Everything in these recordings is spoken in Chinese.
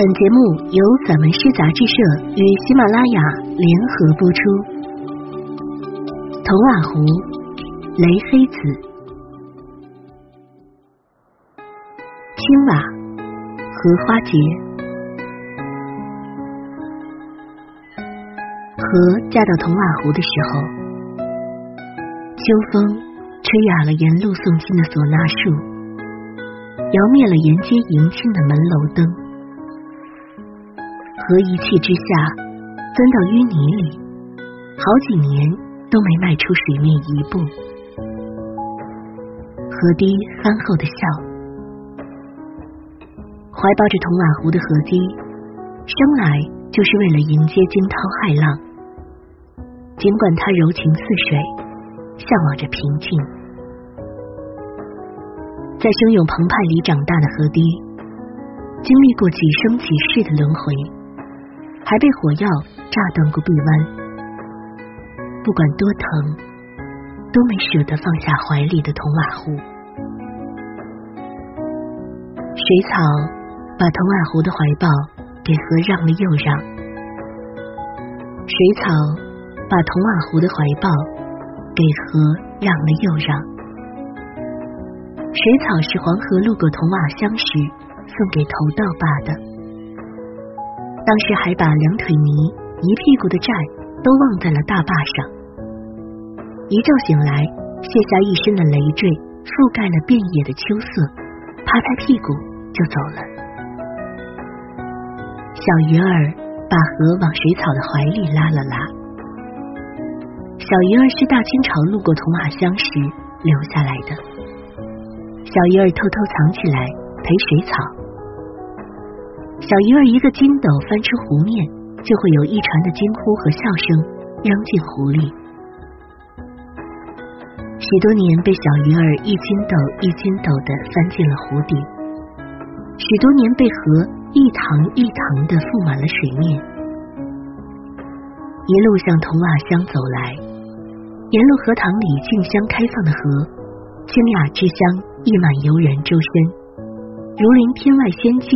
本节目由散文诗杂志社与喜马拉雅联合播出。童瓦湖，雷黑子。青瓦，荷花节。河嫁到童瓦湖的时候，秋风吹哑了沿路送亲的唢呐树，摇灭了沿街迎亲的门楼灯。河一气之下，钻到淤泥里，好几年都没迈出水面一步。河堤憨厚的笑，怀抱着铜瓦湖的河堤，生来就是为了迎接惊涛骇浪。尽管他柔情似水，向往着平静，在汹涌澎湃里长大的河堤，经历过几生几世的轮回。还被火药炸断过臂弯，不管多疼，都没舍得放下怀里的铜瓦壶。水草把铜瓦壶的怀抱给河让了又让，水草把铜瓦壶的怀抱给河让了又让。水草是黄河路过铜瓦乡时送给头道坝的。当时还把两腿泥、一屁股的债都忘在了大坝上。一觉醒来，卸下一身的累赘，覆盖了遍野的秋色，拍拍屁股就走了。小鱼儿把河往水草的怀里拉了拉。小鱼儿是大清朝路过铜马乡时留下来的。小鱼儿偷偷藏起来陪水草。小鱼儿一个筋斗翻出湖面，就会有一船的惊呼和笑声扔进湖里。许多年被小鱼儿一筋斗一筋斗的翻进了湖底，许多年被河一塘一塘的覆满了水面。一路向铜瓦乡走来，沿路荷塘里竞相开放的河，清雅之香溢满游人周身，如临天外仙境。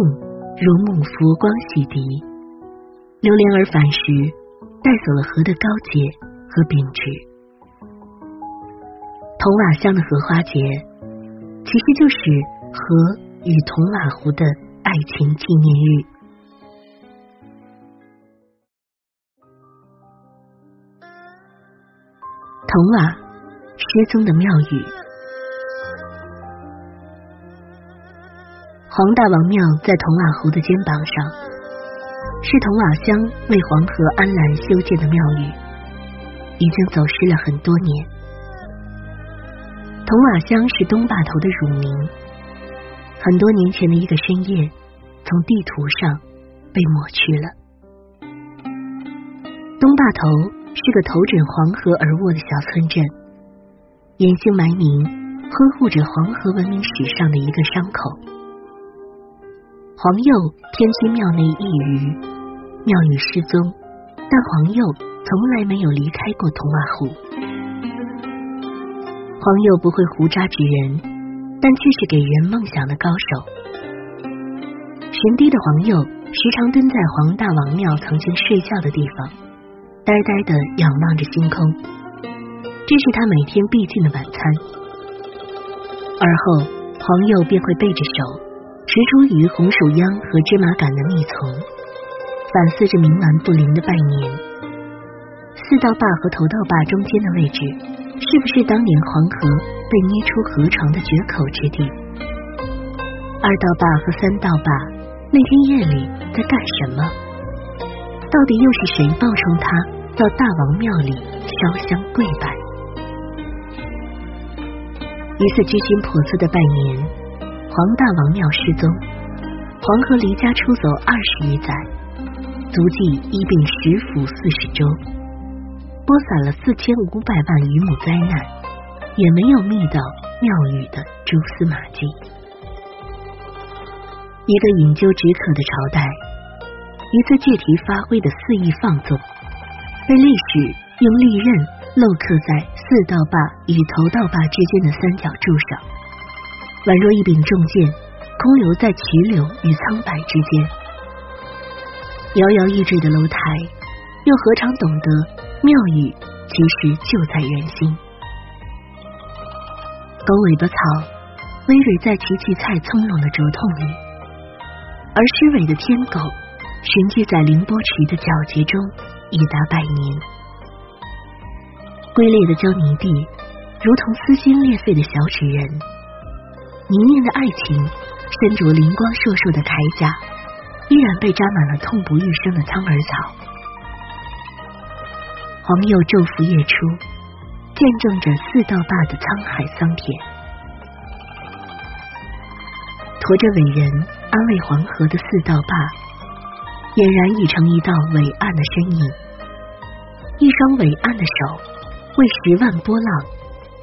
如沐佛光洗涤，流连而返时，带走了河的高洁和秉直。铜瓦乡的荷花节，其实就是河与铜瓦湖的爱情纪念日。铜瓦失踪的庙宇。黄大王庙在铜瓦湖的肩膀上，是铜瓦乡为黄河安澜修建的庙宇，已经走失了很多年。铜瓦乡是东坝头的乳名，很多年前的一个深夜，从地图上被抹去了。东坝头是个头枕黄河而卧的小村镇，隐姓埋名，呵护着黄河文明史上的一个伤口。黄佑偏居庙内一隅，庙宇失踪，但黄佑从来没有离开过铜瓦湖。黄佑不会胡渣指人，但却是给人梦想的高手。神低的黄佑时常蹲在黄大王庙曾经睡觉的地方，呆呆的仰望着星空，这是他每天必进的晚餐。而后，黄佑便会背着手。驰出于红薯秧和芝麻杆的密丛，反思着冥顽不灵的拜年。四道坝和头道坝中间的位置，是不是当年黄河被捏出河床的决口之地？二道坝和三道坝那天夜里在干什么？到底又是谁冒充他到大王庙里烧香跪拜？一次居心叵测的拜年。黄大王庙失踪，黄河离家出走二十余载，足迹一并十府四十州，播撒了四千五百万余亩灾难，也没有觅到庙宇的蛛丝马迹。一个饮鸩止渴的朝代，一次借题发挥的肆意放纵，被历史用利刃镂刻在四道坝与头道坝之间的三角柱上。宛若一柄重剑，空留在曲柳与苍白之间，摇摇欲坠的楼台，又何尝懂得妙语其实就在人心？狗尾巴草，微蕊在其荠菜葱茏的竹筒里，而狮尾的天狗，寻迹在凌波池的皎洁中已达百年。龟裂的胶泥地，如同撕心裂肺的小纸人；泥泞的爱情，身着灵光烁烁的铠甲。依然被扎满了痛不欲生的苍耳草。黄釉昼伏夜出，见证着四道坝的沧海桑田。驮着伟人安慰黄河的四道坝，俨然已成一道伟岸的身影。一双伟岸的手，为十万波浪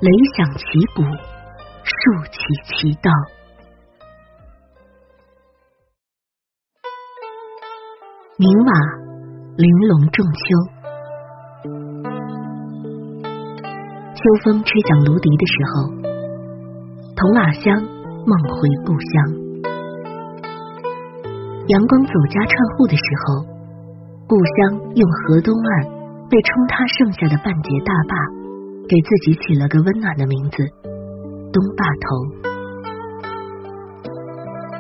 擂响旗鼓，竖起旗道。明瓦玲珑仲秋，秋风吹响芦笛的时候，铜瓦乡梦回故乡。阳光走家串户的时候，故乡用河东岸被冲塌剩下的半截大坝，给自己起了个温暖的名字——东坝头。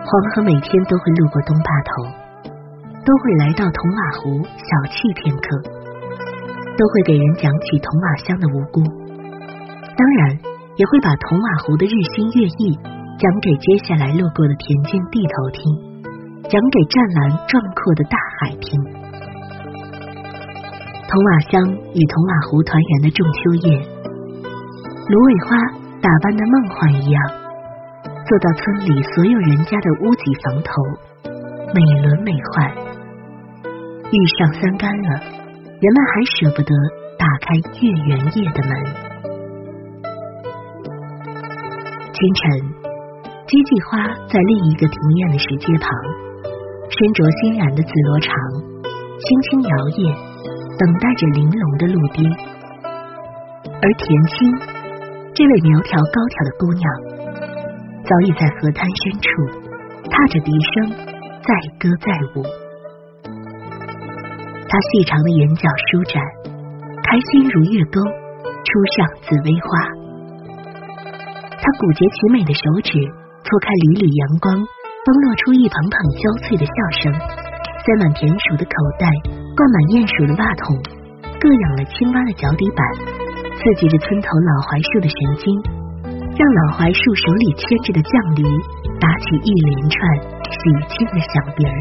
黄河每天都会路过东坝头。都会来到铜瓦湖小憩片刻，都会给人讲起铜瓦乡的无辜，当然也会把铜瓦湖的日新月异讲给接下来路过的田间地头听，讲给湛蓝壮阔的大海听。铜瓦乡与铜瓦湖团圆的中秋夜，芦苇花打扮的梦幻一样，坐到村里所有人家的屋脊房头，美轮美奂。遇上三竿了，人们还舍不得打开月圆夜的门。清晨，鸡计花在另一个庭院的石阶旁，身着新染的紫罗裳，轻轻摇曳，等待着玲珑的露滴。而田青，这位苗条高挑的姑娘，早已在河滩深处，踏着笛声，载歌载舞。她细长的眼角舒展，开心如月钩，初上紫薇花。她骨节奇美的手指搓开缕缕阳光，崩落出一捧捧娇脆的笑声。塞满田鼠的口袋，灌满鼹鼠的袜筒，各养了青蛙的脚底板，刺激着村头老槐树的神经，让老槐树手里牵着的犟驴打起一连串喜庆的响鼻儿。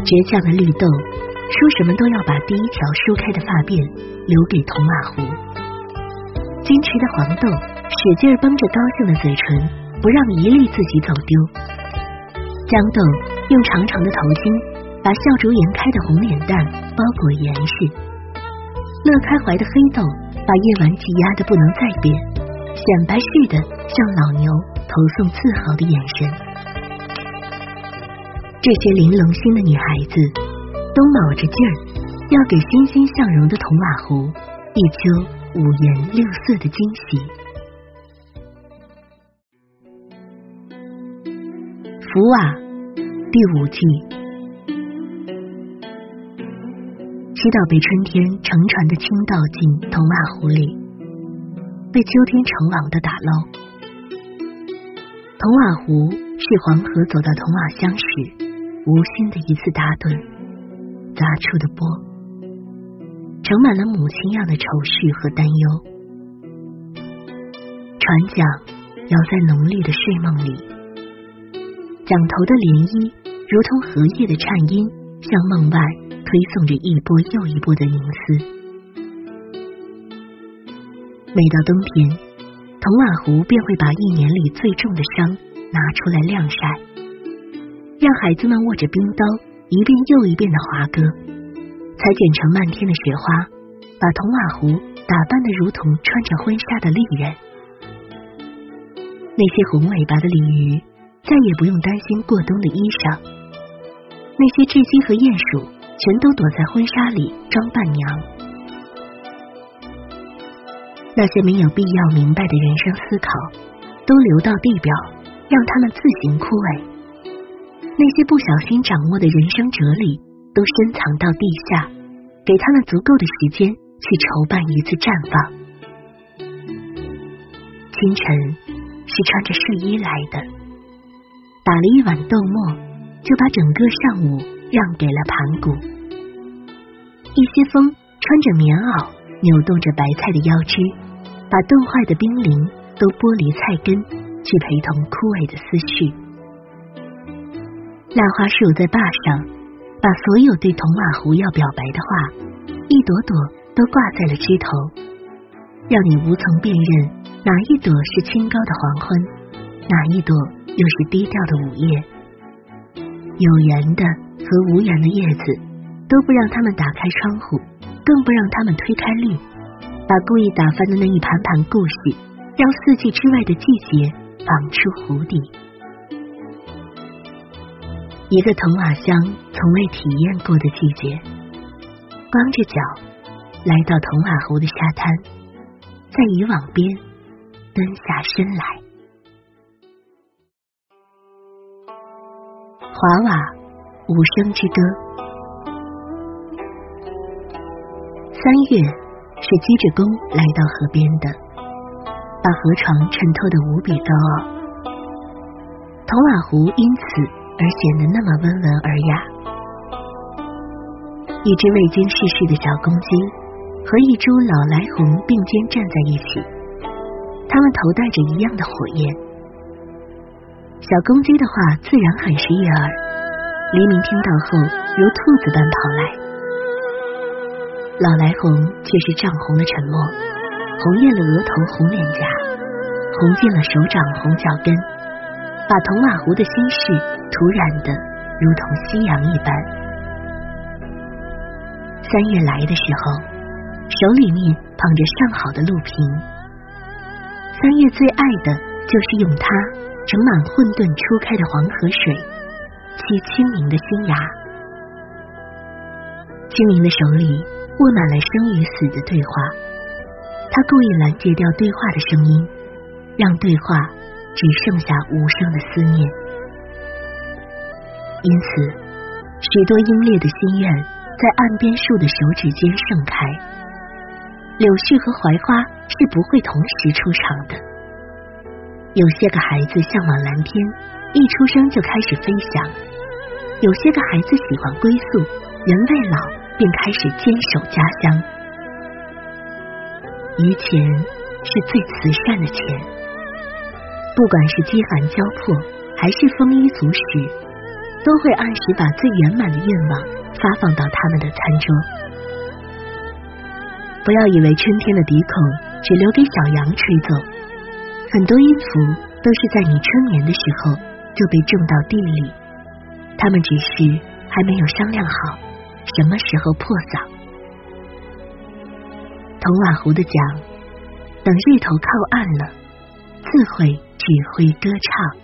倔强的绿豆说什么都要把第一条梳开的发辫留给铜马湖。矜持的黄豆使劲绷着高兴的嘴唇，不让一粒自己走丢。豇豆用长长的头巾把笑逐颜开的红脸蛋包裹严实。乐开怀的黑豆把夜晚挤压的不能再扁，显摆似的向老牛投送自豪的眼神。这些玲珑心的女孩子都卯着劲儿，要给欣欣向荣的铜瓦湖一秋五颜六色的惊喜。福瓦第五季，祈祷被春天乘船的倾倒进铜瓦湖里，被秋天乘网的打捞。铜瓦湖是黄河走到铜瓦乡时。无心的一次打盹，砸出的波，盛满了母亲样的愁绪和担忧。船桨摇在浓绿的睡梦里，桨头的涟漪如同荷叶的颤音，向梦外推送着一波又一波的凝思。每到冬天，铜瓦湖便会把一年里最重的伤拿出来晾晒。让孩子们握着冰刀，一遍又一遍的划割，裁剪成漫天的雪花，把铜瓦湖打扮的如同穿着婚纱的丽人。那些红尾巴的鲤鱼再也不用担心过冬的衣裳，那些雉鸡和鼹鼠全都躲在婚纱里装伴娘。那些没有必要明白的人生思考，都流到地表，让他们自行枯萎。那些不小心掌握的人生哲理，都深藏到地下，给他们足够的时间去筹办一次绽放。清晨是穿着睡衣来的，打了一碗豆沫，就把整个上午让给了盘古。一些风穿着棉袄，扭动着白菜的腰肢，把冻坏的冰凌都剥离菜根，去陪同枯萎的思绪。蜡花树在坝上，把所有对铜瓦湖要表白的话，一朵朵都挂在了枝头，让你无从辨认哪一朵是清高的黄昏，哪一朵又是低调的午夜。有缘的和无缘的叶子，都不让他们打开窗户，更不让他们推开绿，把故意打翻的那一盘盘故事，让四季之外的季节绑出湖底。一个铜瓦乡从未体验过的季节，光着脚来到铜瓦湖的沙滩，在渔网边蹲下身来。华瓦无声之歌。三月是鞠着躬来到河边的，把河床衬托的无比高傲。铜瓦湖因此。而显得那么温文尔雅。一只未经世事的小公鸡和一株老来红并肩站在一起，它们头戴着一样的火焰。小公鸡的话自然很是悦耳，黎明听到后如兔子般跑来。老来红却是涨红的沉默，红艳了额头，红脸颊，红进了手掌，红脚跟，把铜瓦湖的心事。涂染的，如同夕阳一般。三月来的时候，手里面捧着上好的鹿瓶。三月最爱的就是用它盛满混沌初开的黄河水，沏清明的新芽。清明的手里握满了生与死的对话，他故意拦截掉对话的声音，让对话只剩下无声的思念。因此，许多英烈的心愿在岸边树的手指间盛开。柳絮和槐花是不会同时出场的。有些个孩子向往蓝天，一出生就开始飞翔；有些个孩子喜欢归宿，人未老便开始坚守家乡。余钱是最慈善的钱，不管是饥寒交迫，还是丰衣足食。都会按时把最圆满的愿望发放到他们的餐桌。不要以为春天的笛孔只留给小羊吹奏，很多音符都是在你春眠的时候就被种到地里，他们只是还没有商量好什么时候破嗓。铜瓦湖的桨，等日头靠岸了，自会指挥歌唱。